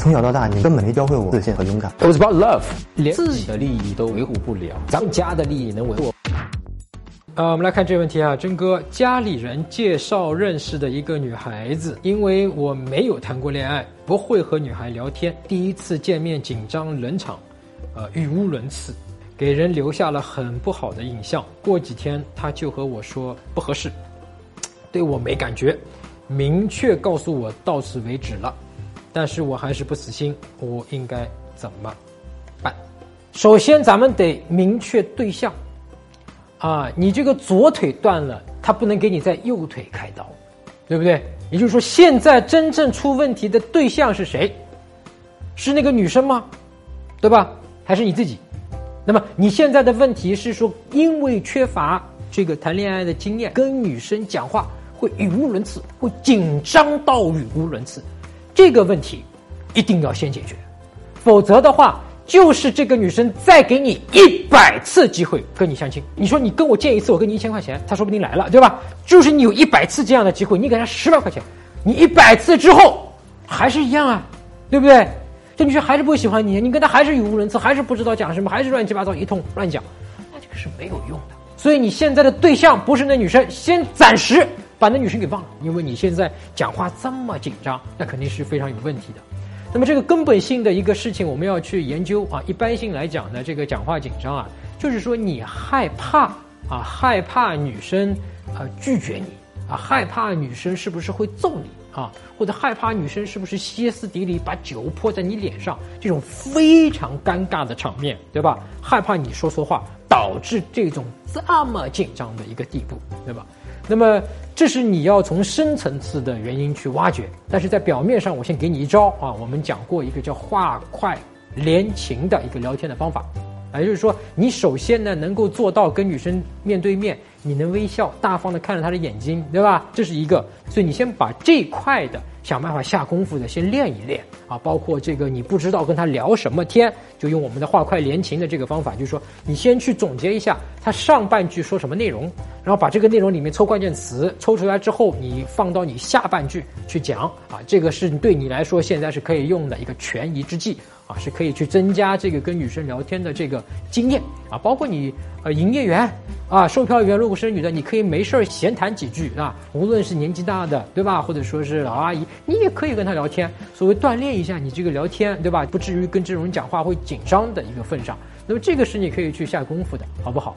从小到大，你根本没教会我自信和勇敢。It was about love，连自己的利益都维护不了，咱们家的利益能维护？呃，我们来看这个问题啊，真哥，家里人介绍认识的一个女孩子，因为我没有谈过恋爱，不会和女孩聊天，第一次见面紧张冷场，呃，语无伦次，给人留下了很不好的印象。过几天她就和我说不合适，对我没感觉，明确告诉我到此为止了，但是我还是不死心，我应该怎么办？首先，咱们得明确对象。啊，你这个左腿断了，他不能给你在右腿开刀，对不对？也就是说，现在真正出问题的对象是谁？是那个女生吗？对吧？还是你自己？那么你现在的问题是说，因为缺乏这个谈恋爱的经验，跟女生讲话会语无伦次，会紧张到语无伦次，这个问题一定要先解决，否则的话。就是这个女生再给你一百次机会跟你相亲，你说你跟我见一次，我给你一千块钱，她说不定来了，对吧？就是你有一百次这样的机会，你给她十万块钱，你一百次之后还是一样啊，对不对？这女生还是不喜欢你，你跟她还是语无伦次，还是不知道讲什么，还是乱七八糟一通乱讲，那这个是没有用的。所以你现在的对象不是那女生，先暂时把那女生给忘了，因为你现在讲话这么紧张，那肯定是非常有问题的。那么这个根本性的一个事情，我们要去研究啊。一般性来讲呢，这个讲话紧张啊，就是说你害怕啊，害怕女生啊拒绝你啊，害怕女生是不是会揍你啊，或者害怕女生是不是歇斯底里把酒泼在你脸上，这种非常尴尬的场面，对吧？害怕你说错话，导致这种这么紧张的一个地步，对吧？那么，这是你要从深层次的原因去挖掘，但是在表面上，我先给你一招啊。我们讲过一个叫话快连情的一个聊天的方法，啊，也就是说，你首先呢能够做到跟女生面对面，你能微笑，大方的看着她的眼睛，对吧？这是一个，所以你先把这块的想办法下功夫的先练一练啊。包括这个你不知道跟他聊什么天，就用我们的话快连情的这个方法，就是说你先去总结一下他上半句说什么内容。然后把这个内容里面抽关键词抽出来之后，你放到你下半句去讲啊，这个是对你来说现在是可以用的一个权宜之计啊，是可以去增加这个跟女生聊天的这个经验啊。包括你呃营业员啊、售票员，如果是女的，你可以没事闲谈几句啊。无论是年纪大的对吧，或者说是老阿姨，你也可以跟她聊天，所谓锻炼一下你这个聊天对吧，不至于跟这种人讲话会紧张的一个份上。那么这个是你可以去下功夫的，好不好？